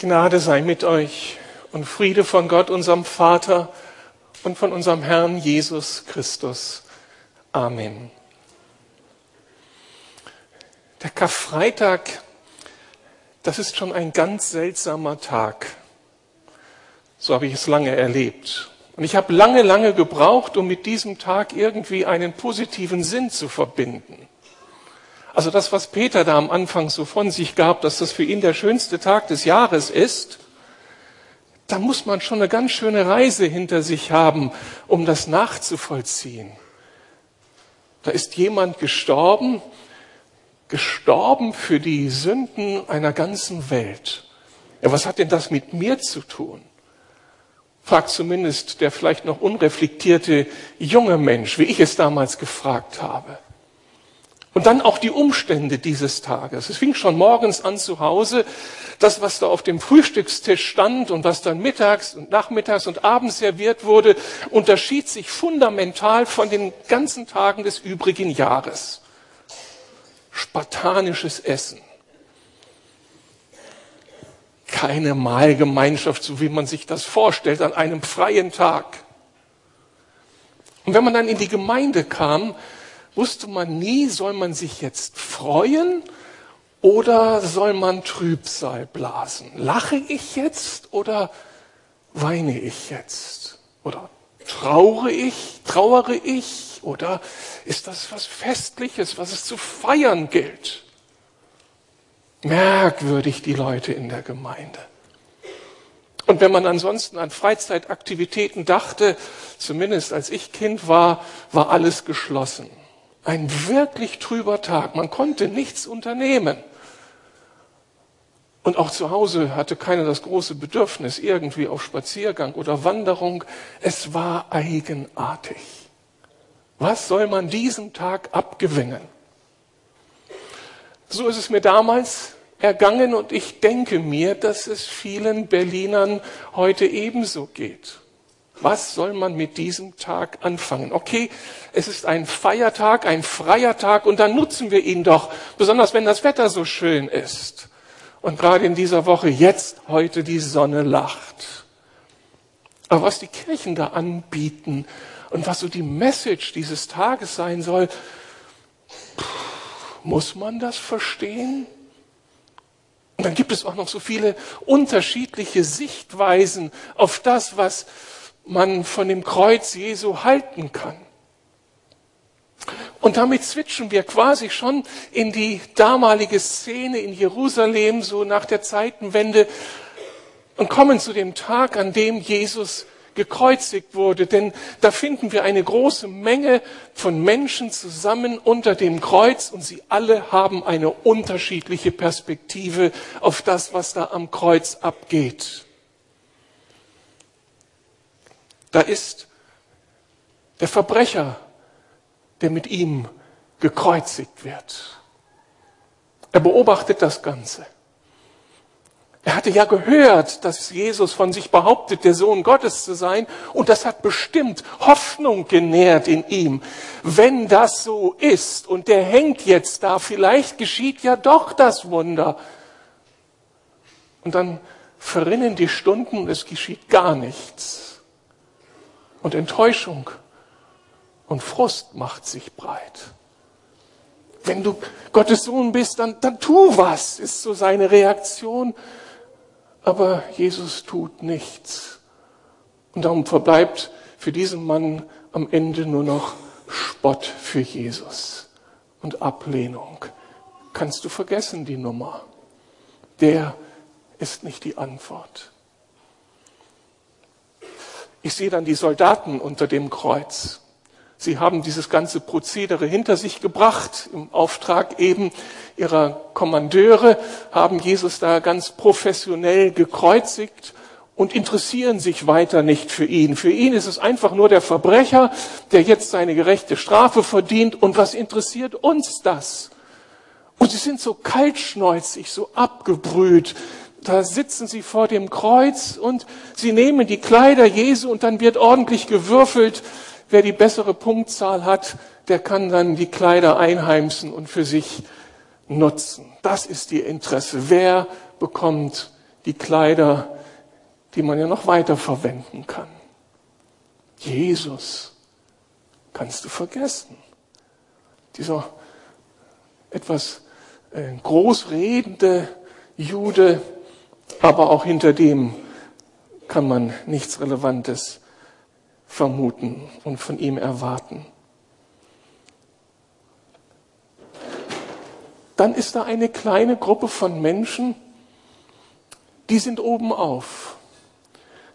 Gnade sei mit euch und Friede von Gott, unserem Vater und von unserem Herrn Jesus Christus. Amen. Der Karfreitag, das ist schon ein ganz seltsamer Tag. So habe ich es lange erlebt. Und ich habe lange, lange gebraucht, um mit diesem Tag irgendwie einen positiven Sinn zu verbinden. Also das, was Peter da am Anfang so von sich gab, dass das für ihn der schönste Tag des Jahres ist, da muss man schon eine ganz schöne Reise hinter sich haben, um das nachzuvollziehen. Da ist jemand gestorben, gestorben für die Sünden einer ganzen Welt. Ja, was hat denn das mit mir zu tun? Fragt zumindest der vielleicht noch unreflektierte junge Mensch, wie ich es damals gefragt habe. Und dann auch die Umstände dieses Tages. Es fing schon morgens an zu Hause. Das, was da auf dem Frühstückstisch stand und was dann mittags und nachmittags und abends serviert wurde, unterschied sich fundamental von den ganzen Tagen des übrigen Jahres. Spartanisches Essen. Keine Mahlgemeinschaft, so wie man sich das vorstellt, an einem freien Tag. Und wenn man dann in die Gemeinde kam, wusste man nie, soll man sich jetzt freuen oder soll man Trübsal blasen? Lache ich jetzt oder weine ich jetzt? Oder traure ich, trauere ich? Oder ist das was Festliches, was es zu feiern gilt? Merkwürdig die Leute in der Gemeinde. Und wenn man ansonsten an Freizeitaktivitäten dachte, zumindest als ich Kind war, war alles geschlossen. Ein wirklich trüber Tag. Man konnte nichts unternehmen. Und auch zu Hause hatte keiner das große Bedürfnis irgendwie auf Spaziergang oder Wanderung. Es war eigenartig. Was soll man diesem Tag abgewinnen? So ist es mir damals ergangen und ich denke mir, dass es vielen Berlinern heute ebenso geht. Was soll man mit diesem Tag anfangen? Okay, es ist ein Feiertag, ein freier Tag und dann nutzen wir ihn doch, besonders wenn das Wetter so schön ist. Und gerade in dieser Woche jetzt, heute die Sonne lacht. Aber was die Kirchen da anbieten und was so die Message dieses Tages sein soll, muss man das verstehen? Und dann gibt es auch noch so viele unterschiedliche Sichtweisen auf das, was man von dem Kreuz Jesu halten kann. Und damit switchen wir quasi schon in die damalige Szene in Jerusalem, so nach der Zeitenwende, und kommen zu dem Tag, an dem Jesus gekreuzigt wurde. Denn da finden wir eine große Menge von Menschen zusammen unter dem Kreuz und sie alle haben eine unterschiedliche Perspektive auf das, was da am Kreuz abgeht. Da ist der Verbrecher, der mit ihm gekreuzigt wird. Er beobachtet das Ganze. Er hatte ja gehört, dass Jesus von sich behauptet, der Sohn Gottes zu sein, und das hat bestimmt Hoffnung genährt in ihm. Wenn das so ist und der hängt jetzt da, vielleicht geschieht ja doch das Wunder. Und dann verrinnen die Stunden und es geschieht gar nichts und Enttäuschung und Frust macht sich breit. Wenn du Gottes Sohn bist, dann, dann tu was, ist so seine Reaktion. Aber Jesus tut nichts. Und darum verbleibt für diesen Mann am Ende nur noch Spott für Jesus und Ablehnung. Kannst du vergessen die Nummer. Der ist nicht die Antwort. Ich sehe dann die Soldaten unter dem Kreuz. Sie haben dieses ganze Prozedere hinter sich gebracht, im Auftrag eben ihrer Kommandeure, haben Jesus da ganz professionell gekreuzigt und interessieren sich weiter nicht für ihn. Für ihn ist es einfach nur der Verbrecher, der jetzt seine gerechte Strafe verdient. Und was interessiert uns das? Und sie sind so kaltschneuzig, so abgebrüht, da sitzen sie vor dem Kreuz und sie nehmen die Kleider Jesu und dann wird ordentlich gewürfelt. Wer die bessere Punktzahl hat, der kann dann die Kleider einheimsen und für sich nutzen. Das ist ihr Interesse. Wer bekommt die Kleider, die man ja noch weiter verwenden kann. Jesus kannst du vergessen. Dieser etwas äh, großredende Jude, aber auch hinter dem kann man nichts Relevantes vermuten und von ihm erwarten. Dann ist da eine kleine Gruppe von Menschen, die sind oben auf,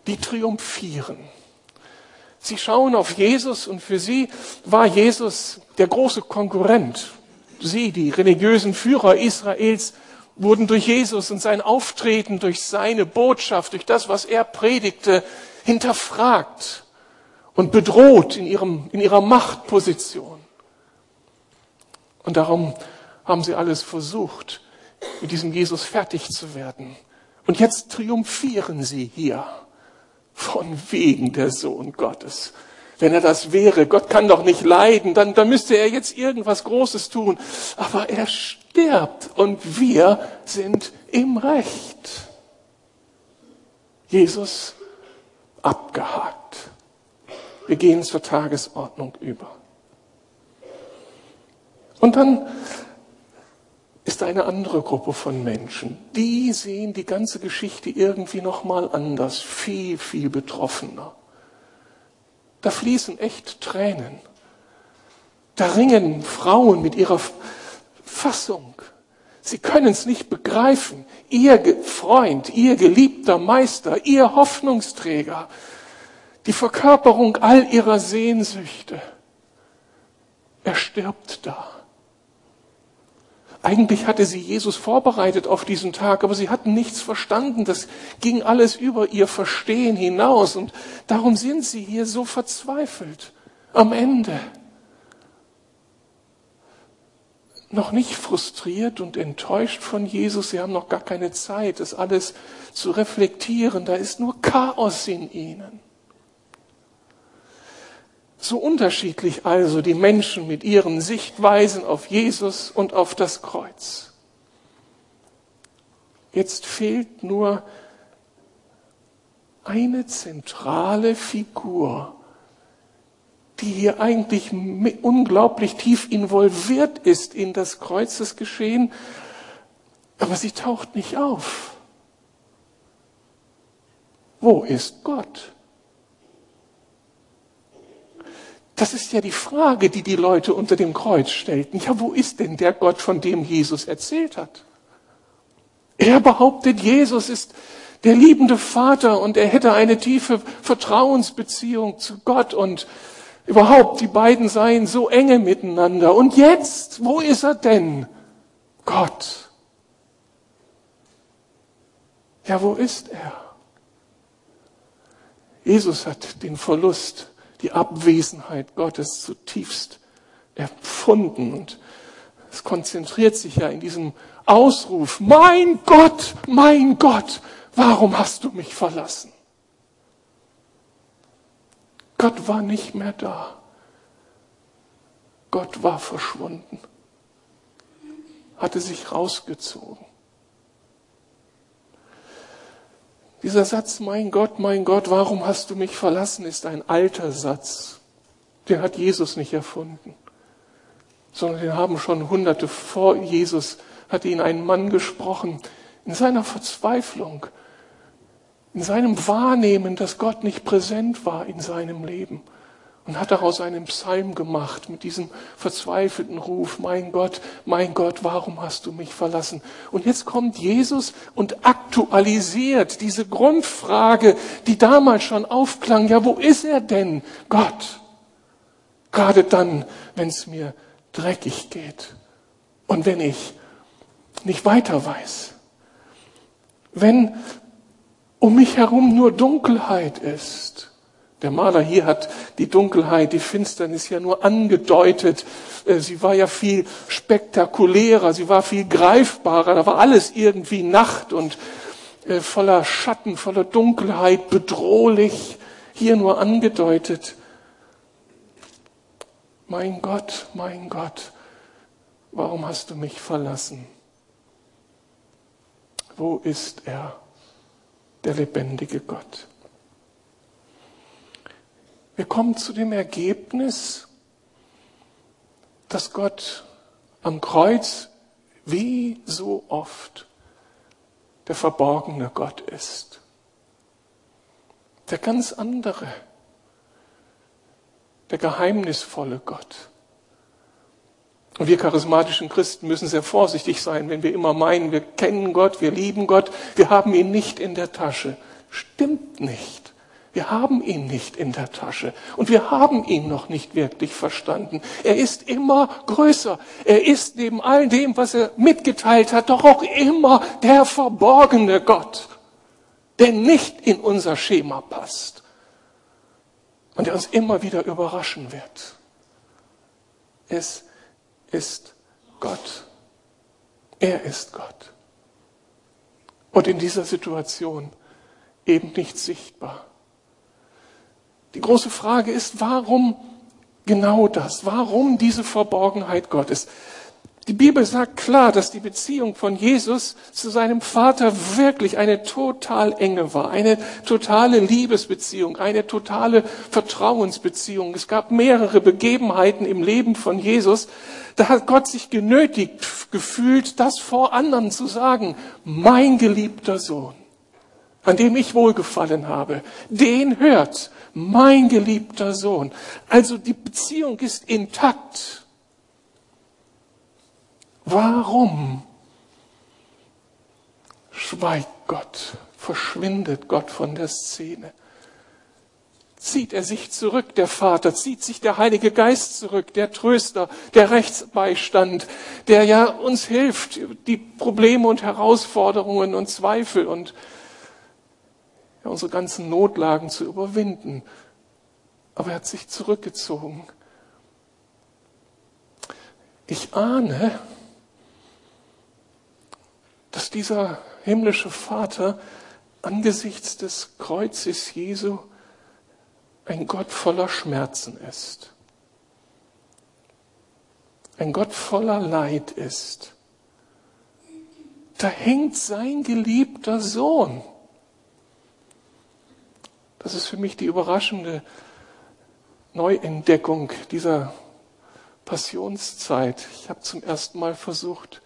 die triumphieren. Sie schauen auf Jesus und für sie war Jesus der große Konkurrent. Sie, die religiösen Führer Israels, wurden durch Jesus und sein Auftreten, durch seine Botschaft, durch das, was er predigte, hinterfragt und bedroht in, ihrem, in ihrer Machtposition. Und darum haben sie alles versucht, mit diesem Jesus fertig zu werden. Und jetzt triumphieren sie hier von wegen der Sohn Gottes. Wenn er das wäre, Gott kann doch nicht leiden, dann, dann müsste er jetzt irgendwas Großes tun. Aber er stirbt und wir sind im Recht. Jesus abgehakt. Wir gehen zur Tagesordnung über. Und dann ist eine andere Gruppe von Menschen. Die sehen die ganze Geschichte irgendwie noch mal anders, viel viel betroffener. Da fließen echt Tränen. Da ringen Frauen mit ihrer Fassung. Sie können es nicht begreifen. Ihr Freund, ihr geliebter Meister, ihr Hoffnungsträger, die Verkörperung all ihrer Sehnsüchte, er stirbt da. Eigentlich hatte sie Jesus vorbereitet auf diesen Tag, aber sie hatten nichts verstanden. Das ging alles über ihr Verstehen hinaus und darum sind sie hier so verzweifelt am Ende. Noch nicht frustriert und enttäuscht von Jesus, sie haben noch gar keine Zeit, das alles zu reflektieren. Da ist nur Chaos in ihnen. So unterschiedlich also die Menschen mit ihren Sichtweisen auf Jesus und auf das Kreuz. Jetzt fehlt nur eine zentrale Figur, die hier eigentlich unglaublich tief involviert ist in das Kreuzesgeschehen, aber sie taucht nicht auf. Wo ist Gott? Das ist ja die Frage, die die Leute unter dem Kreuz stellten. Ja, wo ist denn der Gott, von dem Jesus erzählt hat? Er behauptet, Jesus ist der liebende Vater und er hätte eine tiefe Vertrauensbeziehung zu Gott und überhaupt die beiden seien so enge miteinander. Und jetzt, wo ist er denn? Gott. Ja, wo ist er? Jesus hat den Verlust die Abwesenheit Gottes zutiefst empfunden. Und es konzentriert sich ja in diesem Ausruf, mein Gott, mein Gott, warum hast du mich verlassen? Gott war nicht mehr da. Gott war verschwunden, hatte sich rausgezogen. Dieser Satz, mein Gott, mein Gott, warum hast du mich verlassen, ist ein alter Satz. Den hat Jesus nicht erfunden, sondern den haben schon Hunderte vor Jesus, hat ihn ein Mann gesprochen, in seiner Verzweiflung, in seinem Wahrnehmen, dass Gott nicht präsent war in seinem Leben und hat daraus einen Psalm gemacht mit diesem verzweifelten Ruf, mein Gott, mein Gott, warum hast du mich verlassen? Und jetzt kommt Jesus und aktualisiert diese Grundfrage, die damals schon aufklang, ja, wo ist er denn, Gott? Gerade dann, wenn es mir dreckig geht und wenn ich nicht weiter weiß. Wenn um mich herum nur Dunkelheit ist der Maler hier hat die Dunkelheit, die Finsternis ja nur angedeutet. Äh, sie war ja viel spektakulärer, sie war viel greifbarer. Da war alles irgendwie Nacht und äh, voller Schatten, voller Dunkelheit, bedrohlich. Hier nur angedeutet. Mein Gott, mein Gott, warum hast du mich verlassen? Wo ist er? Der lebendige Gott. Wir kommen zu dem Ergebnis, dass Gott am Kreuz wie so oft der verborgene Gott ist. Der ganz andere, der geheimnisvolle Gott. Und wir charismatischen Christen müssen sehr vorsichtig sein, wenn wir immer meinen, wir kennen Gott, wir lieben Gott, wir haben ihn nicht in der Tasche. Stimmt nicht. Wir haben ihn nicht in der Tasche und wir haben ihn noch nicht wirklich verstanden. Er ist immer größer. Er ist neben all dem, was er mitgeteilt hat, doch auch immer der verborgene Gott, der nicht in unser Schema passt und der uns immer wieder überraschen wird. Es ist Gott. Er ist Gott. Und in dieser Situation eben nicht sichtbar. Die große Frage ist, warum genau das? Warum diese Verborgenheit Gottes? Die Bibel sagt klar, dass die Beziehung von Jesus zu seinem Vater wirklich eine total enge war, eine totale Liebesbeziehung, eine totale Vertrauensbeziehung. Es gab mehrere Begebenheiten im Leben von Jesus, da hat Gott sich genötigt gefühlt, das vor anderen zu sagen, mein geliebter Sohn, an dem ich wohlgefallen habe, den hört mein geliebter Sohn. Also die Beziehung ist intakt. Warum schweigt Gott, verschwindet Gott von der Szene? Zieht er sich zurück, der Vater, zieht sich der Heilige Geist zurück, der Tröster, der Rechtsbeistand, der ja uns hilft, die Probleme und Herausforderungen und Zweifel und unsere ganzen Notlagen zu überwinden. Aber er hat sich zurückgezogen. Ich ahne, dieser himmlische Vater angesichts des Kreuzes Jesu ein Gott voller Schmerzen ist. Ein Gott voller Leid ist. Da hängt sein geliebter Sohn. Das ist für mich die überraschende Neuentdeckung dieser Passionszeit. Ich habe zum ersten Mal versucht,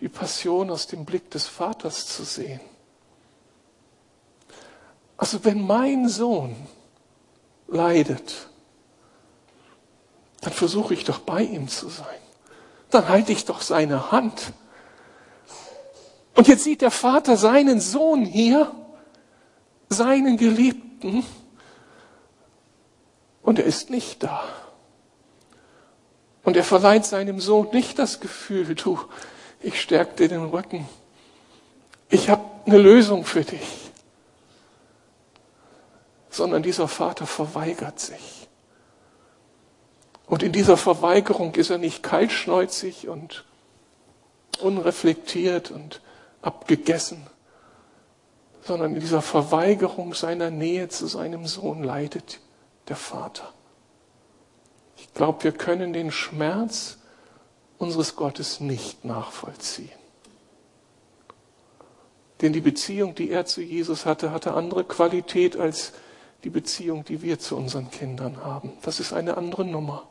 die Passion aus dem Blick des Vaters zu sehen. Also wenn mein Sohn leidet, dann versuche ich doch bei ihm zu sein. Dann halte ich doch seine Hand. Und jetzt sieht der Vater seinen Sohn hier, seinen Geliebten und er ist nicht da. Und er verleiht seinem Sohn nicht das Gefühl, du, ich stärke dir den Rücken. Ich habe eine Lösung für dich. Sondern dieser Vater verweigert sich. Und in dieser Verweigerung ist er nicht kaltschneuzig und unreflektiert und abgegessen, sondern in dieser Verweigerung seiner Nähe zu seinem Sohn leidet der Vater. Ich glaube, wir können den Schmerz unseres Gottes nicht nachvollziehen. Denn die Beziehung, die er zu Jesus hatte, hatte andere Qualität als die Beziehung, die wir zu unseren Kindern haben. Das ist eine andere Nummer.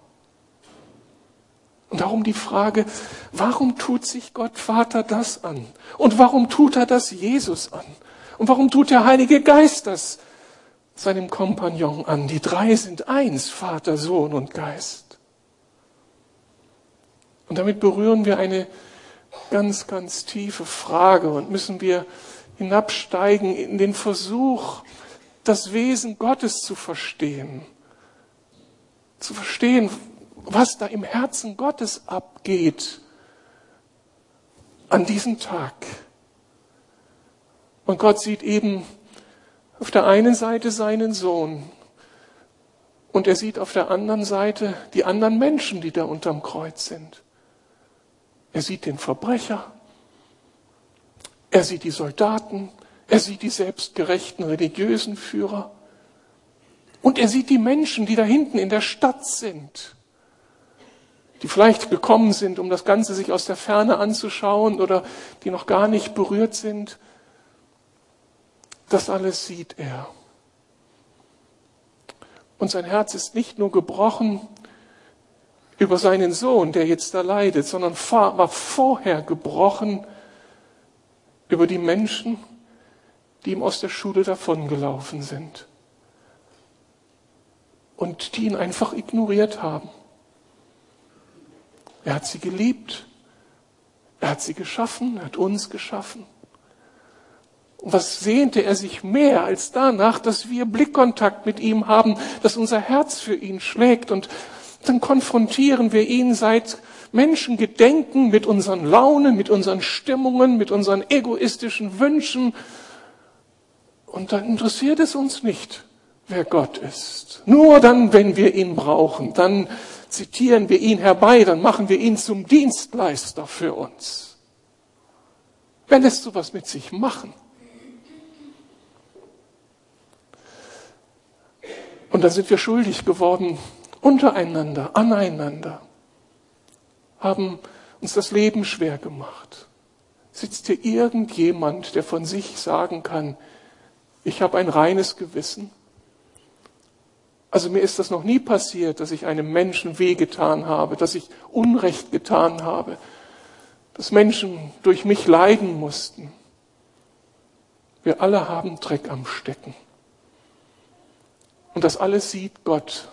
Und darum die Frage, warum tut sich Gott Vater das an? Und warum tut er das Jesus an? Und warum tut der Heilige Geist das seinem Kompagnon an? Die drei sind eins, Vater, Sohn und Geist. Und damit berühren wir eine ganz, ganz tiefe Frage und müssen wir hinabsteigen in den Versuch, das Wesen Gottes zu verstehen. Zu verstehen, was da im Herzen Gottes abgeht an diesem Tag. Und Gott sieht eben auf der einen Seite seinen Sohn und er sieht auf der anderen Seite die anderen Menschen, die da unterm Kreuz sind. Er sieht den Verbrecher, er sieht die Soldaten, er sieht die selbstgerechten religiösen Führer. Und er sieht die Menschen, die da hinten in der Stadt sind, die vielleicht gekommen sind, um das Ganze sich aus der Ferne anzuschauen oder die noch gar nicht berührt sind. Das alles sieht er. Und sein Herz ist nicht nur gebrochen über seinen Sohn, der jetzt da leidet, sondern war vorher gebrochen über die Menschen, die ihm aus der Schule davongelaufen sind und die ihn einfach ignoriert haben. Er hat sie geliebt, er hat sie geschaffen, er hat uns geschaffen. Und was sehnte er sich mehr als danach, dass wir Blickkontakt mit ihm haben, dass unser Herz für ihn schlägt und dann konfrontieren wir ihn seit Menschengedenken mit unseren Launen, mit unseren Stimmungen, mit unseren egoistischen Wünschen. Und dann interessiert es uns nicht, wer Gott ist. Nur dann, wenn wir ihn brauchen, dann zitieren wir ihn herbei, dann machen wir ihn zum Dienstleister für uns. Wer lässt sowas mit sich machen? Und da sind wir schuldig geworden, untereinander, aneinander, haben uns das Leben schwer gemacht. Sitzt hier irgendjemand, der von sich sagen kann, ich habe ein reines Gewissen? Also mir ist das noch nie passiert, dass ich einem Menschen wehgetan habe, dass ich Unrecht getan habe, dass Menschen durch mich leiden mussten. Wir alle haben Dreck am Stecken. Und das alles sieht Gott,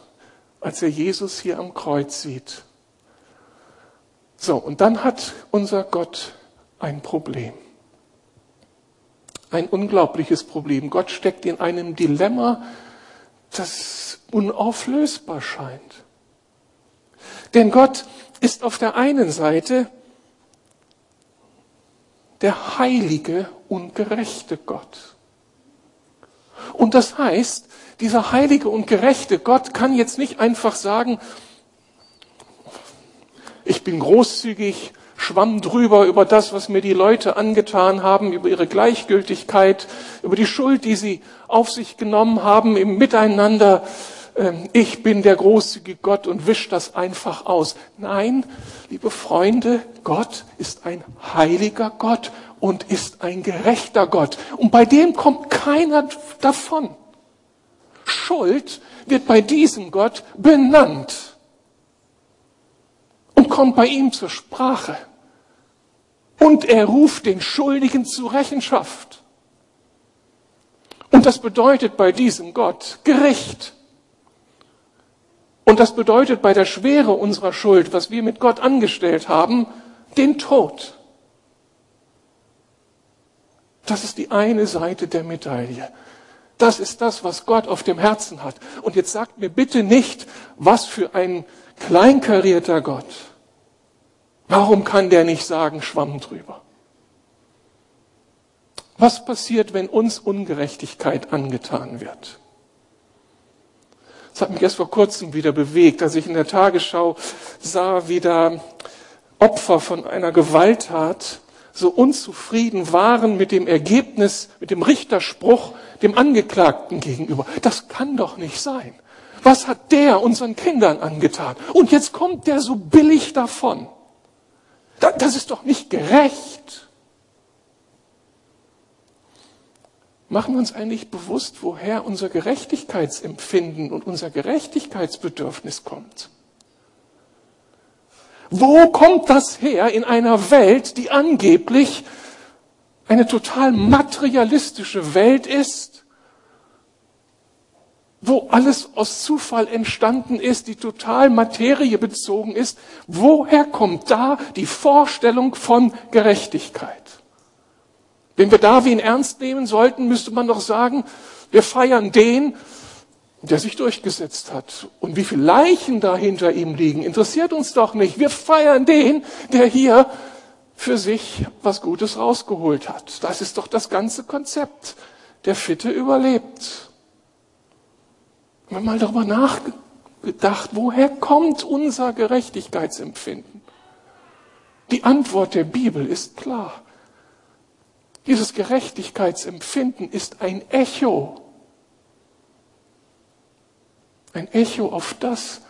als er Jesus hier am Kreuz sieht. So, und dann hat unser Gott ein Problem. Ein unglaubliches Problem. Gott steckt in einem Dilemma, das unauflösbar scheint. Denn Gott ist auf der einen Seite der heilige und gerechte Gott. Und das heißt, dieser heilige und gerechte Gott kann jetzt nicht einfach sagen, ich bin großzügig, schwamm drüber über das, was mir die Leute angetan haben, über ihre Gleichgültigkeit, über die Schuld, die sie auf sich genommen haben im Miteinander. Ähm, ich bin der großzügige Gott und wisch das einfach aus. Nein, liebe Freunde, Gott ist ein heiliger Gott und ist ein gerechter Gott. Und bei dem kommt keiner davon. Schuld wird bei diesem Gott benannt und kommt bei ihm zur Sprache. Und er ruft den Schuldigen zur Rechenschaft. Und das bedeutet bei diesem Gott Gericht. Und das bedeutet bei der Schwere unserer Schuld, was wir mit Gott angestellt haben, den Tod. Das ist die eine Seite der Medaille. Das ist das, was Gott auf dem Herzen hat. Und jetzt sagt mir bitte nicht, was für ein kleinkarierter Gott. Warum kann der nicht sagen, schwamm drüber? Was passiert, wenn uns Ungerechtigkeit angetan wird? Das hat mich erst vor kurzem wieder bewegt, als ich in der Tagesschau sah, wie da Opfer von einer Gewalttat so unzufrieden waren mit dem Ergebnis, mit dem Richterspruch dem Angeklagten gegenüber. Das kann doch nicht sein. Was hat der unseren Kindern angetan? Und jetzt kommt der so billig davon. Das ist doch nicht gerecht. Machen wir uns eigentlich bewusst, woher unser Gerechtigkeitsempfinden und unser Gerechtigkeitsbedürfnis kommt? Wo kommt das her in einer Welt, die angeblich eine total materialistische Welt ist, wo alles aus Zufall entstanden ist, die total materiebezogen ist? Woher kommt da die Vorstellung von Gerechtigkeit? Wenn wir Darwin ernst nehmen sollten, müsste man doch sagen, wir feiern den, der sich durchgesetzt hat. Und wie viele Leichen da hinter ihm liegen, interessiert uns doch nicht. Wir feiern den, der hier für sich was Gutes rausgeholt hat. Das ist doch das ganze Konzept. Der Fitte überlebt. Wir haben mal darüber nachgedacht, woher kommt unser Gerechtigkeitsempfinden? Die Antwort der Bibel ist klar. Dieses Gerechtigkeitsempfinden ist ein Echo ein Echo auf das,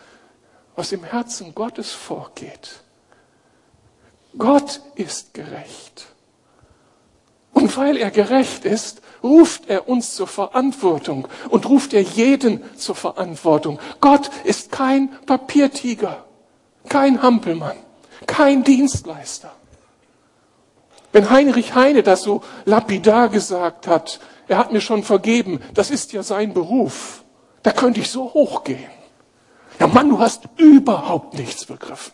was im Herzen Gottes vorgeht. Gott ist gerecht. Und weil er gerecht ist, ruft er uns zur Verantwortung und ruft er jeden zur Verantwortung. Gott ist kein Papiertiger, kein Hampelmann, kein Dienstleister. Wenn Heinrich Heine das so lapidar gesagt hat, er hat mir schon vergeben, das ist ja sein Beruf, da könnte ich so hochgehen. Ja Mann, du hast überhaupt nichts begriffen.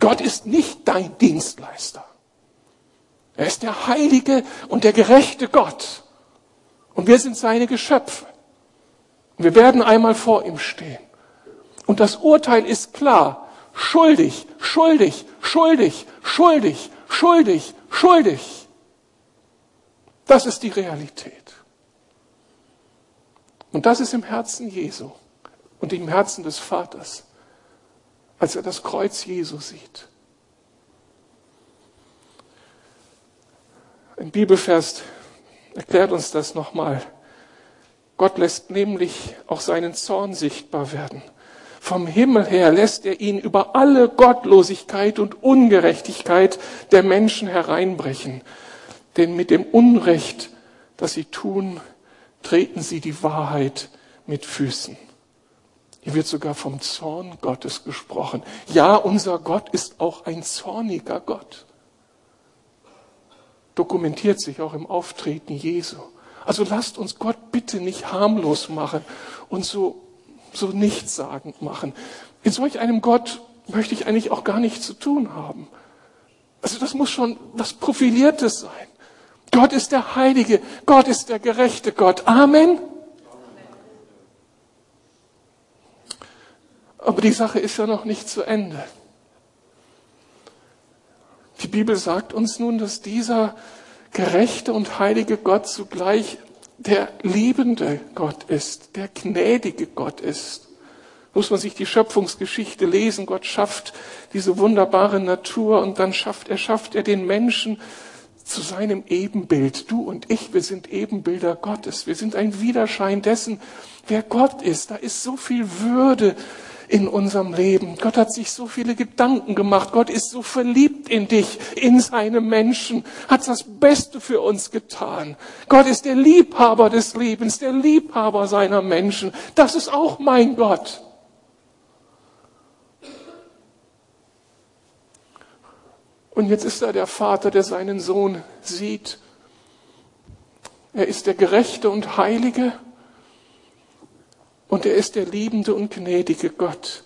Gott ist nicht dein Dienstleister. Er ist der heilige und der gerechte Gott. Und wir sind seine Geschöpfe. Und wir werden einmal vor ihm stehen. Und das Urteil ist klar. Schuldig, schuldig, schuldig, schuldig, schuldig, schuldig. Das ist die Realität. Und das ist im Herzen Jesu und im Herzen des Vaters, als er das Kreuz Jesu sieht. Ein Bibelvers erklärt uns das nochmal. Gott lässt nämlich auch seinen Zorn sichtbar werden. Vom Himmel her lässt er ihn über alle Gottlosigkeit und Ungerechtigkeit der Menschen hereinbrechen. Denn mit dem Unrecht, das sie tun, treten sie die Wahrheit mit Füßen. Hier wird sogar vom Zorn Gottes gesprochen. Ja, unser Gott ist auch ein zorniger Gott dokumentiert sich auch im Auftreten Jesu. Also lasst uns Gott bitte nicht harmlos machen und so, so nichtssagend machen. In solch einem Gott möchte ich eigentlich auch gar nichts zu tun haben. Also das muss schon was Profiliertes sein. Gott ist der Heilige, Gott ist der gerechte Gott. Amen. Aber die Sache ist ja noch nicht zu Ende. Die Bibel sagt uns nun, dass dieser gerechte und heilige Gott zugleich der liebende Gott ist, der gnädige Gott ist. Muss man sich die Schöpfungsgeschichte lesen. Gott schafft diese wunderbare Natur und dann schafft er, schafft er den Menschen zu seinem Ebenbild. Du und ich, wir sind Ebenbilder Gottes. Wir sind ein Widerschein dessen, wer Gott ist. Da ist so viel Würde, in unserem Leben. Gott hat sich so viele Gedanken gemacht. Gott ist so verliebt in dich, in seine Menschen, hat das Beste für uns getan. Gott ist der Liebhaber des Lebens, der Liebhaber seiner Menschen. Das ist auch mein Gott. Und jetzt ist er der Vater, der seinen Sohn sieht. Er ist der Gerechte und Heilige. Und er ist der liebende und gnädige Gott.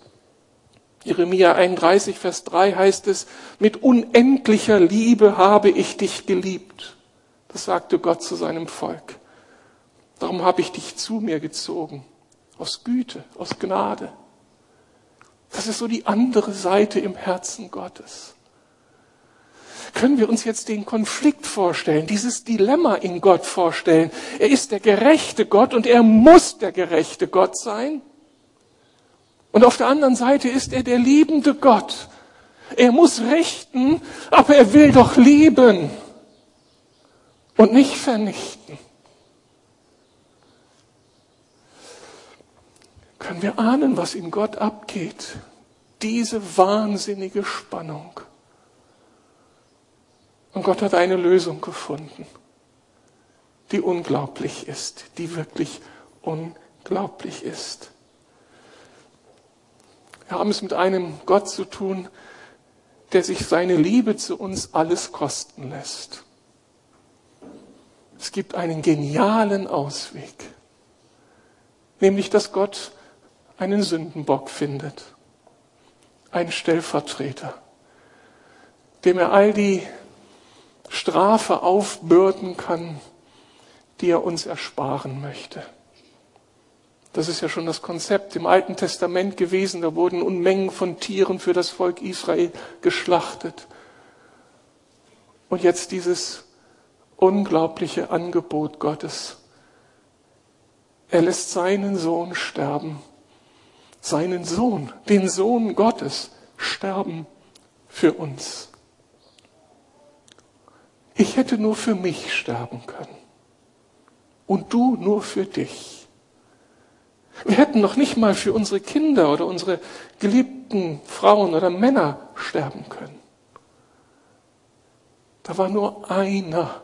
Jeremia 31, Vers 3 heißt es, mit unendlicher Liebe habe ich dich geliebt. Das sagte Gott zu seinem Volk. Darum habe ich dich zu mir gezogen. Aus Güte, aus Gnade. Das ist so die andere Seite im Herzen Gottes können wir uns jetzt den Konflikt vorstellen, dieses Dilemma in Gott vorstellen. Er ist der gerechte Gott und er muss der gerechte Gott sein. Und auf der anderen Seite ist er der liebende Gott. Er muss richten, aber er will doch lieben und nicht vernichten. Können wir ahnen, was in Gott abgeht? Diese wahnsinnige Spannung. Und Gott hat eine Lösung gefunden, die unglaublich ist, die wirklich unglaublich ist. Wir haben es mit einem Gott zu tun, der sich seine Liebe zu uns alles kosten lässt. Es gibt einen genialen Ausweg, nämlich dass Gott einen Sündenbock findet, einen Stellvertreter, dem er all die Strafe aufbürden kann, die er uns ersparen möchte. Das ist ja schon das Konzept im Alten Testament gewesen. Da wurden Unmengen von Tieren für das Volk Israel geschlachtet. Und jetzt dieses unglaubliche Angebot Gottes. Er lässt seinen Sohn sterben. Seinen Sohn, den Sohn Gottes, sterben für uns. Ich hätte nur für mich sterben können. Und du nur für dich. Wir hätten noch nicht mal für unsere Kinder oder unsere geliebten Frauen oder Männer sterben können. Da war nur einer,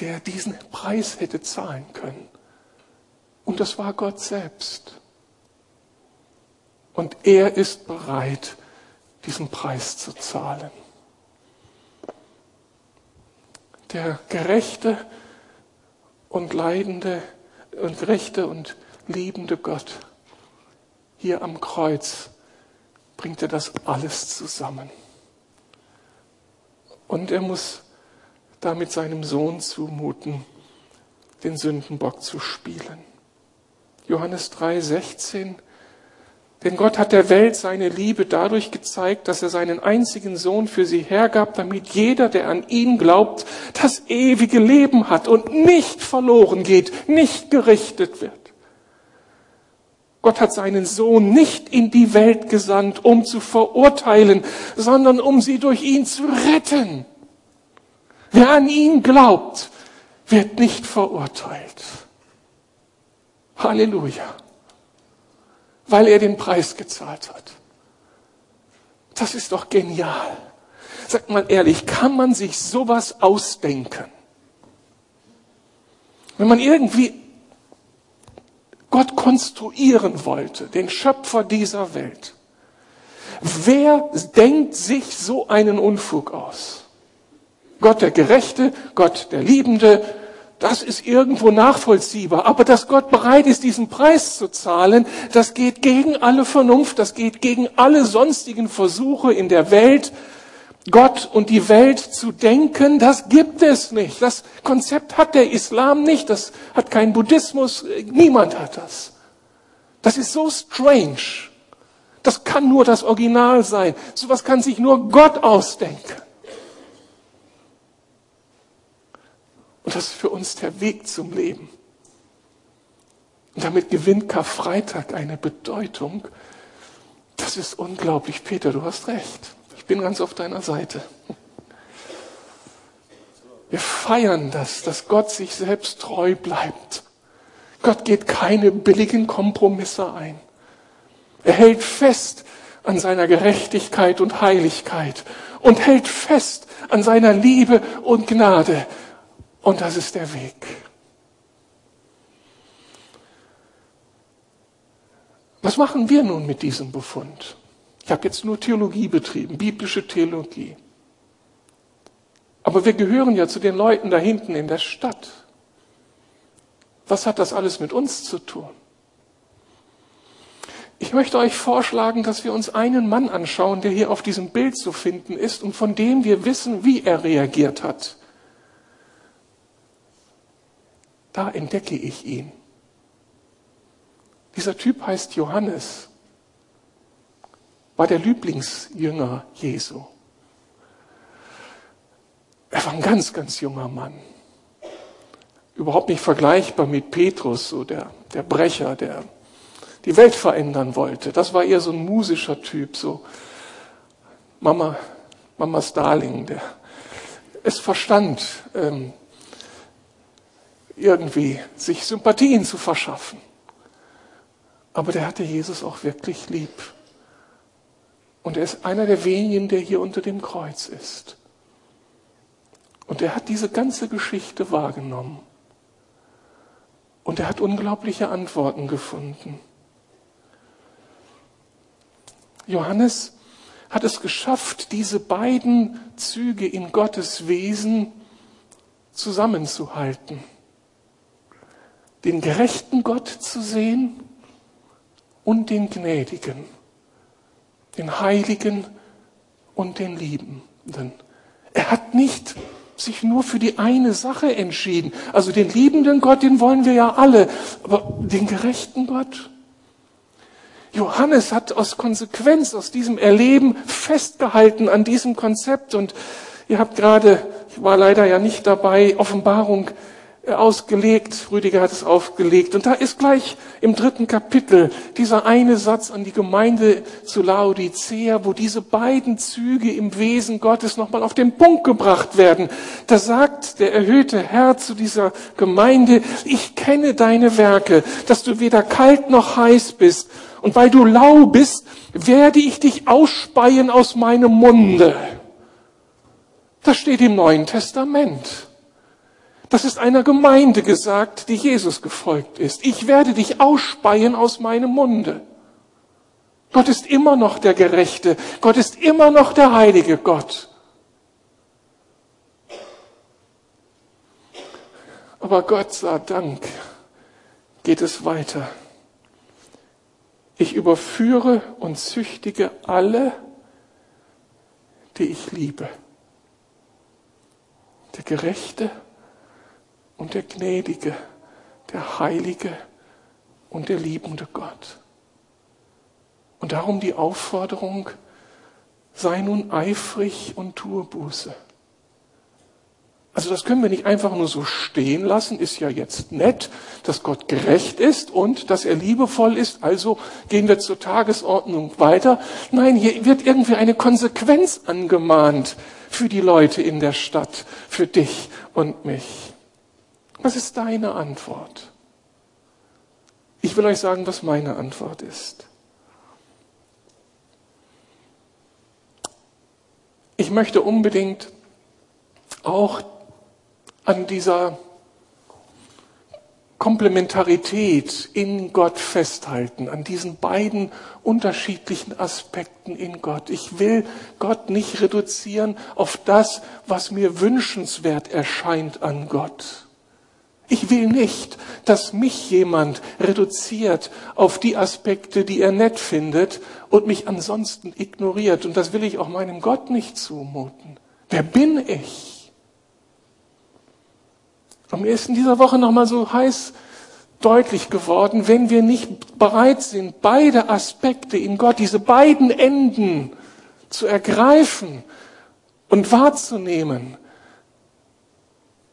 der diesen Preis hätte zahlen können. Und das war Gott selbst. Und er ist bereit, diesen Preis zu zahlen. Der gerechte und leidende und gerechte und liebende Gott hier am Kreuz bringt er das alles zusammen. Und er muss damit seinem Sohn zumuten, den Sündenbock zu spielen. Johannes 3, 16. Denn Gott hat der Welt seine Liebe dadurch gezeigt, dass er seinen einzigen Sohn für sie hergab, damit jeder, der an ihn glaubt, das ewige Leben hat und nicht verloren geht, nicht gerichtet wird. Gott hat seinen Sohn nicht in die Welt gesandt, um zu verurteilen, sondern um sie durch ihn zu retten. Wer an ihn glaubt, wird nicht verurteilt. Halleluja. Weil er den Preis gezahlt hat. Das ist doch genial. Sagt mal ehrlich, kann man sich sowas ausdenken? Wenn man irgendwie Gott konstruieren wollte, den Schöpfer dieser Welt. Wer denkt sich so einen Unfug aus? Gott der Gerechte, Gott der Liebende, das ist irgendwo nachvollziehbar. Aber dass Gott bereit ist, diesen Preis zu zahlen, das geht gegen alle Vernunft, das geht gegen alle sonstigen Versuche in der Welt, Gott und die Welt zu denken, das gibt es nicht. Das Konzept hat der Islam nicht, das hat kein Buddhismus, niemand hat das. Das ist so strange. Das kann nur das Original sein. Sowas kann sich nur Gott ausdenken. Und das ist für uns der Weg zum Leben. Und damit gewinnt Karfreitag eine Bedeutung. Das ist unglaublich. Peter, du hast recht bin ganz auf deiner Seite. Wir feiern das, dass Gott sich selbst treu bleibt. Gott geht keine billigen Kompromisse ein. Er hält fest an seiner Gerechtigkeit und Heiligkeit und hält fest an seiner Liebe und Gnade. Und das ist der Weg. Was machen wir nun mit diesem Befund? Ich habe jetzt nur Theologie betrieben, biblische Theologie. Aber wir gehören ja zu den Leuten da hinten in der Stadt. Was hat das alles mit uns zu tun? Ich möchte euch vorschlagen, dass wir uns einen Mann anschauen, der hier auf diesem Bild zu finden ist und von dem wir wissen, wie er reagiert hat. Da entdecke ich ihn. Dieser Typ heißt Johannes war der Lieblingsjünger Jesu. Er war ein ganz, ganz junger Mann. Überhaupt nicht vergleichbar mit Petrus, so der, der Brecher, der die Welt verändern wollte. Das war eher so ein musischer Typ, so Mama, Mamas Darling, der es verstand, ähm, irgendwie sich Sympathien zu verschaffen. Aber der hatte Jesus auch wirklich lieb. Und er ist einer der wenigen, der hier unter dem Kreuz ist. Und er hat diese ganze Geschichte wahrgenommen. Und er hat unglaubliche Antworten gefunden. Johannes hat es geschafft, diese beiden Züge in Gottes Wesen zusammenzuhalten. Den gerechten Gott zu sehen und den gnädigen den Heiligen und den Liebenden. Er hat nicht sich nur für die eine Sache entschieden. Also den liebenden Gott, den wollen wir ja alle, aber den gerechten Gott? Johannes hat aus Konsequenz aus diesem Erleben festgehalten an diesem Konzept und ihr habt gerade, ich war leider ja nicht dabei, Offenbarung ausgelegt, Rüdiger hat es aufgelegt. Und da ist gleich im dritten Kapitel dieser eine Satz an die Gemeinde zu Laodicea, wo diese beiden Züge im Wesen Gottes nochmal auf den Punkt gebracht werden. Da sagt der erhöhte Herr zu dieser Gemeinde, ich kenne deine Werke, dass du weder kalt noch heiß bist. Und weil du lau bist, werde ich dich ausspeien aus meinem Munde. Das steht im Neuen Testament. Das ist einer Gemeinde gesagt, die Jesus gefolgt ist. Ich werde dich ausspeien aus meinem Munde. Gott ist immer noch der Gerechte. Gott ist immer noch der heilige Gott. Aber Gott sei Dank geht es weiter. Ich überführe und züchtige alle, die ich liebe. Der Gerechte und der Gnädige, der Heilige und der liebende Gott. Und darum die Aufforderung, sei nun eifrig und tue Buße. Also das können wir nicht einfach nur so stehen lassen, ist ja jetzt nett, dass Gott gerecht ist und dass er liebevoll ist, also gehen wir zur Tagesordnung weiter. Nein, hier wird irgendwie eine Konsequenz angemahnt für die Leute in der Stadt, für dich und mich. Was ist deine Antwort? Ich will euch sagen, was meine Antwort ist. Ich möchte unbedingt auch an dieser Komplementarität in Gott festhalten, an diesen beiden unterschiedlichen Aspekten in Gott. Ich will Gott nicht reduzieren auf das, was mir wünschenswert erscheint an Gott. Ich will nicht, dass mich jemand reduziert auf die Aspekte, die er nett findet und mich ansonsten ignoriert. Und das will ich auch meinem Gott nicht zumuten. Wer bin ich? Und mir ist in dieser Woche nochmal so heiß deutlich geworden, wenn wir nicht bereit sind, beide Aspekte in Gott, diese beiden Enden zu ergreifen und wahrzunehmen,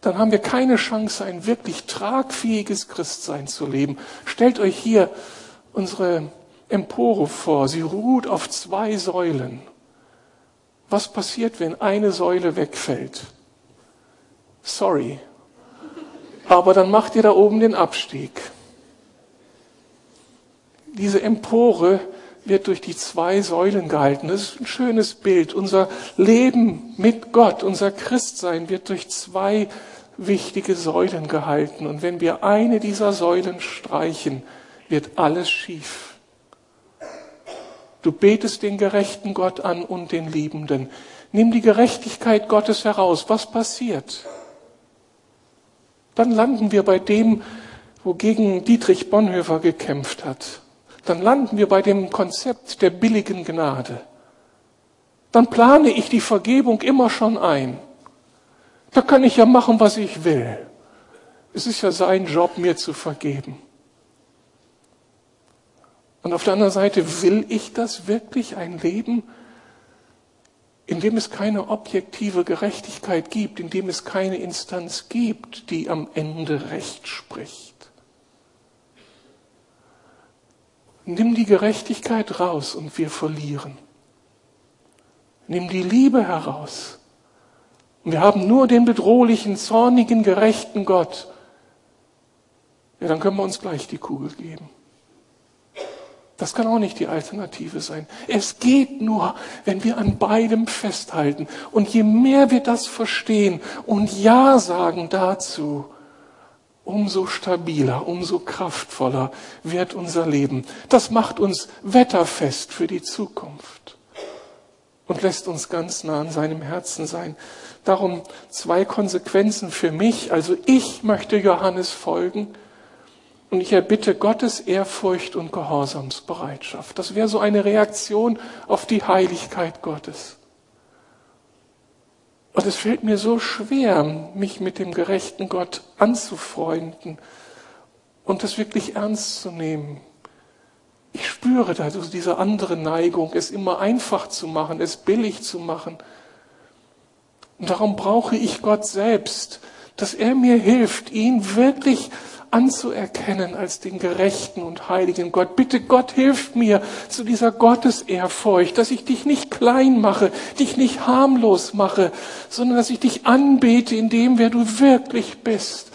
dann haben wir keine Chance, ein wirklich tragfähiges Christsein zu leben. Stellt euch hier unsere Empore vor. Sie ruht auf zwei Säulen. Was passiert, wenn eine Säule wegfällt? Sorry, aber dann macht ihr da oben den Abstieg. Diese Empore wird durch die zwei Säulen gehalten. Das ist ein schönes Bild. Unser Leben mit Gott, unser Christsein wird durch zwei wichtige Säulen gehalten. Und wenn wir eine dieser Säulen streichen, wird alles schief. Du betest den gerechten Gott an und den Liebenden. Nimm die Gerechtigkeit Gottes heraus. Was passiert? Dann landen wir bei dem, wogegen Dietrich Bonhoeffer gekämpft hat. Dann landen wir bei dem Konzept der billigen Gnade. Dann plane ich die Vergebung immer schon ein. Da kann ich ja machen, was ich will. Es ist ja sein Job, mir zu vergeben. Und auf der anderen Seite, will ich das wirklich ein Leben, in dem es keine objektive Gerechtigkeit gibt, in dem es keine Instanz gibt, die am Ende Recht spricht. Nimm die Gerechtigkeit raus und wir verlieren. Nimm die Liebe heraus. Und wir haben nur den bedrohlichen, zornigen, gerechten Gott. Ja, dann können wir uns gleich die Kugel geben. Das kann auch nicht die Alternative sein. Es geht nur, wenn wir an beidem festhalten. Und je mehr wir das verstehen und Ja sagen dazu, umso stabiler, umso kraftvoller wird unser Leben. Das macht uns wetterfest für die Zukunft und lässt uns ganz nah an seinem Herzen sein. Darum zwei Konsequenzen für mich. Also ich möchte Johannes folgen und ich erbitte Gottes Ehrfurcht und Gehorsamsbereitschaft. Das wäre so eine Reaktion auf die Heiligkeit Gottes. Und es fällt mir so schwer, mich mit dem gerechten Gott anzufreunden und das wirklich ernst zu nehmen. Ich spüre da diese andere Neigung, es immer einfach zu machen, es billig zu machen. Und darum brauche ich Gott selbst, dass er mir hilft, ihn wirklich anzuerkennen als den gerechten und heiligen Gott. Bitte Gott, hilf mir zu dieser Gottesehrfurcht, dass ich dich nicht klein mache, dich nicht harmlos mache, sondern dass ich dich anbete in dem, wer du wirklich bist.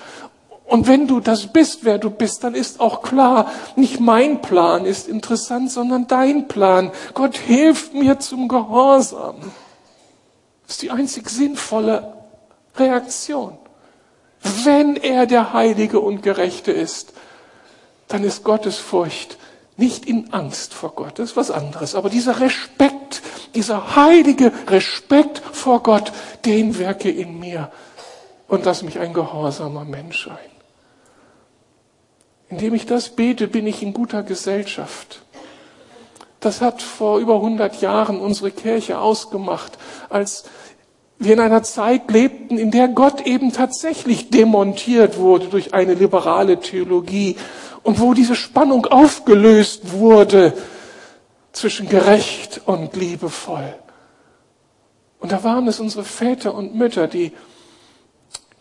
Und wenn du das bist, wer du bist, dann ist auch klar, nicht mein Plan ist interessant, sondern dein Plan. Gott hilf mir zum Gehorsam. Das ist die einzig sinnvolle Reaktion. Wenn er der Heilige und Gerechte ist, dann ist Gottes Furcht nicht in Angst vor Gott, das ist was anderes. Aber dieser Respekt, dieser heilige Respekt vor Gott, den wirke in mir und lass mich ein gehorsamer Mensch sein. Indem ich das bete, bin ich in guter Gesellschaft. Das hat vor über 100 Jahren unsere Kirche ausgemacht, als wir in einer Zeit lebten, in der Gott eben tatsächlich demontiert wurde durch eine liberale Theologie und wo diese Spannung aufgelöst wurde zwischen gerecht und liebevoll. Und da waren es unsere Väter und Mütter, die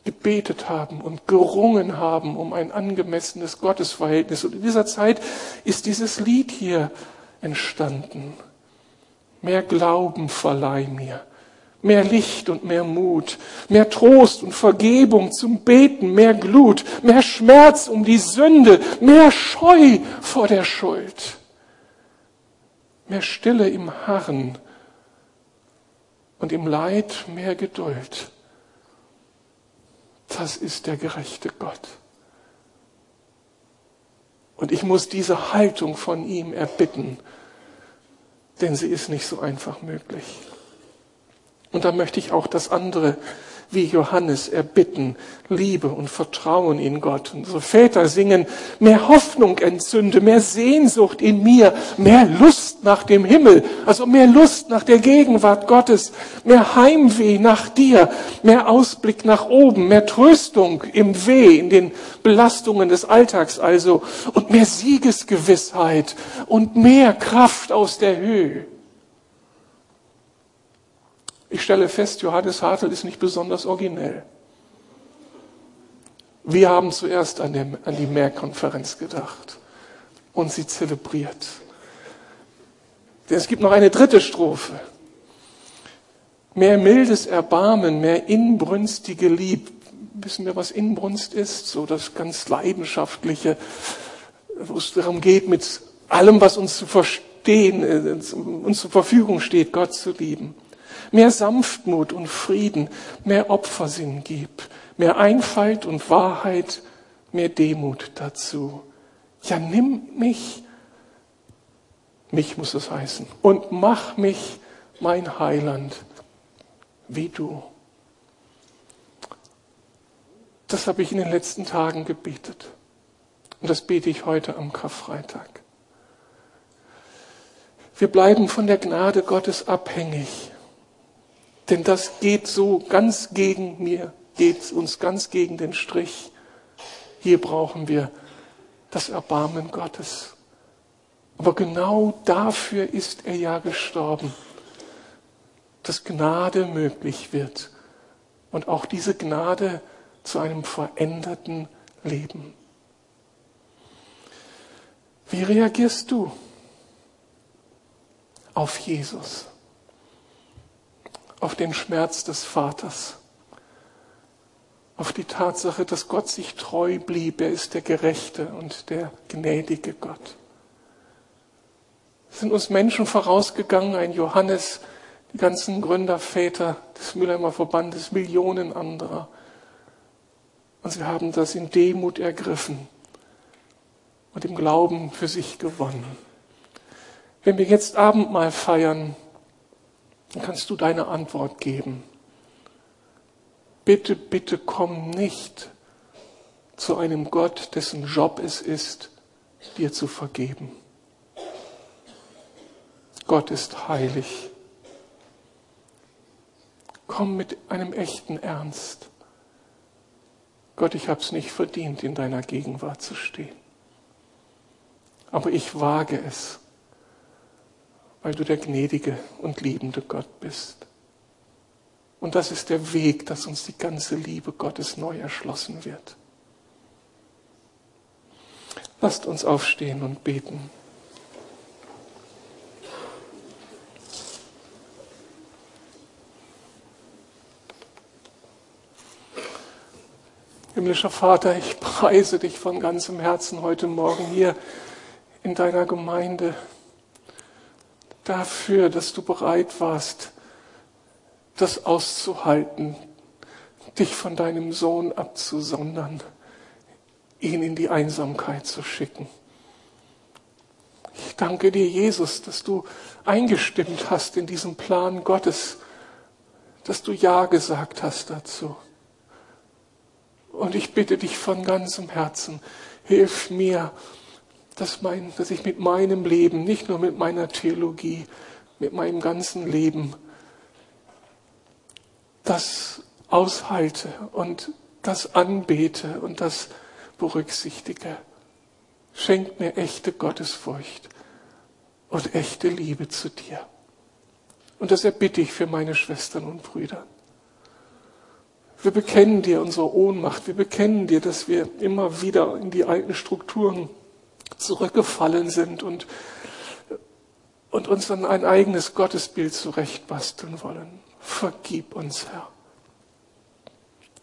gebetet haben und gerungen haben um ein angemessenes Gottesverhältnis. Und in dieser Zeit ist dieses Lied hier entstanden. Mehr Glauben verleih mir, mehr Licht und mehr Mut, mehr Trost und Vergebung zum Beten, mehr Glut, mehr Schmerz um die Sünde, mehr Scheu vor der Schuld, mehr Stille im Harren und im Leid mehr Geduld. Das ist der gerechte Gott. Und ich muss diese Haltung von ihm erbitten, denn sie ist nicht so einfach möglich. Und da möchte ich auch das andere wie Johannes erbitten, Liebe und Vertrauen in Gott. Unsere Väter singen, mehr Hoffnung entzünde, mehr Sehnsucht in mir, mehr Lust nach dem Himmel, also mehr Lust nach der Gegenwart Gottes, mehr Heimweh nach dir, mehr Ausblick nach oben, mehr Tröstung im Weh, in den Belastungen des Alltags also, und mehr Siegesgewissheit und mehr Kraft aus der Höhe. Ich stelle fest, Johannes Hartl ist nicht besonders originell. Wir haben zuerst an, dem, an die Mehrkonferenz gedacht und sie zelebriert. Denn es gibt noch eine dritte Strophe. Mehr mildes Erbarmen, mehr inbrünstige Lieb. Wissen wir, was Inbrunst ist? So das ganz Leidenschaftliche, wo es darum geht, mit allem, was uns zu verstehen, äh, uns zur Verfügung steht, Gott zu lieben mehr Sanftmut und Frieden, mehr Opfersinn gib, mehr Einfalt und Wahrheit, mehr Demut dazu. Ja, nimm mich, mich muss es heißen, und mach mich mein Heiland, wie du. Das habe ich in den letzten Tagen gebetet. Und das bete ich heute am Karfreitag. Wir bleiben von der Gnade Gottes abhängig. Denn das geht so ganz gegen mir, geht uns ganz gegen den Strich. Hier brauchen wir das Erbarmen Gottes. Aber genau dafür ist er ja gestorben, dass Gnade möglich wird und auch diese Gnade zu einem veränderten Leben. Wie reagierst du auf Jesus? Auf den Schmerz des Vaters, auf die Tatsache, dass Gott sich treu blieb. Er ist der gerechte und der gnädige Gott. Es sind uns Menschen vorausgegangen, ein Johannes, die ganzen Gründerväter des Mülheimer Verbandes, Millionen anderer. Und sie haben das in Demut ergriffen und im Glauben für sich gewonnen. Wenn wir jetzt Abendmahl feiern, dann kannst du deine Antwort geben. Bitte, bitte komm nicht zu einem Gott, dessen Job es ist, dir zu vergeben. Gott ist heilig. Komm mit einem echten Ernst. Gott, ich habe es nicht verdient, in deiner Gegenwart zu stehen. Aber ich wage es weil du der gnädige und liebende Gott bist. Und das ist der Weg, dass uns die ganze Liebe Gottes neu erschlossen wird. Lasst uns aufstehen und beten. Himmlischer Vater, ich preise dich von ganzem Herzen heute Morgen hier in deiner Gemeinde dafür, dass du bereit warst, das auszuhalten, dich von deinem Sohn abzusondern, ihn in die Einsamkeit zu schicken. Ich danke dir, Jesus, dass du eingestimmt hast in diesen Plan Gottes, dass du Ja gesagt hast dazu. Und ich bitte dich von ganzem Herzen, hilf mir, dass, mein, dass ich mit meinem Leben, nicht nur mit meiner Theologie, mit meinem ganzen Leben, das aushalte und das anbete und das berücksichtige. Schenk mir echte Gottesfurcht und echte Liebe zu dir. Und das erbitte ich für meine Schwestern und Brüder. Wir bekennen dir unsere Ohnmacht. Wir bekennen dir, dass wir immer wieder in die alten Strukturen zurückgefallen sind und, und uns dann ein eigenes Gottesbild zurechtbasteln wollen. Vergib uns, Herr.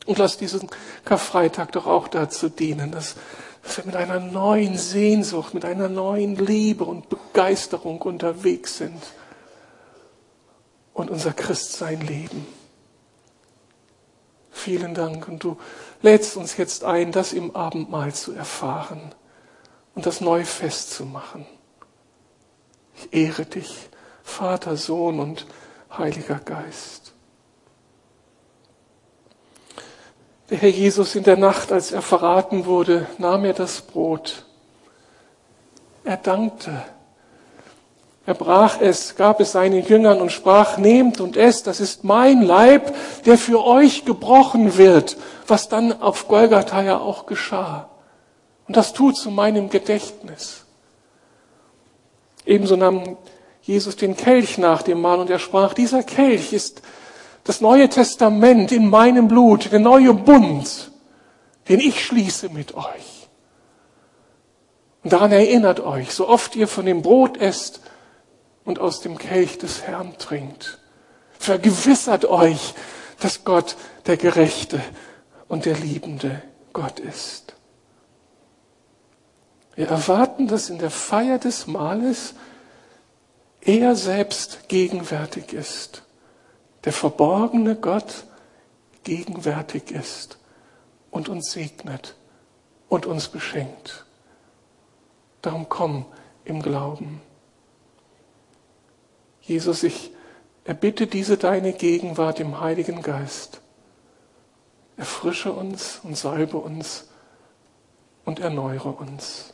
Und lass diesen Karfreitag doch auch dazu dienen, dass, wir mit einer neuen Sehnsucht, mit einer neuen Liebe und Begeisterung unterwegs sind und unser Christsein leben. Vielen Dank und du lädst uns jetzt ein, das im Abendmahl zu erfahren und das neu festzumachen. Ich ehre dich, Vater, Sohn und Heiliger Geist. Der Herr Jesus in der Nacht, als er verraten wurde, nahm er das Brot. Er dankte. Er brach es, gab es seinen Jüngern und sprach, nehmt und esst, das ist mein Leib, der für euch gebrochen wird, was dann auf Golgatha ja auch geschah. Und das tut zu meinem Gedächtnis. Ebenso nahm Jesus den Kelch nach dem Mahl und er sprach, dieser Kelch ist das Neue Testament in meinem Blut, der neue Bund, den ich schließe mit euch. Und daran erinnert euch, so oft ihr von dem Brot esst und aus dem Kelch des Herrn trinkt. Vergewissert euch, dass Gott der gerechte und der liebende Gott ist. Wir erwarten, dass in der Feier des Mahles er selbst gegenwärtig ist der verborgene Gott gegenwärtig ist und uns segnet und uns beschenkt. Darum komm im Glauben. Jesus, ich erbitte diese deine Gegenwart im Heiligen Geist. Erfrische uns und salbe uns und erneuere uns.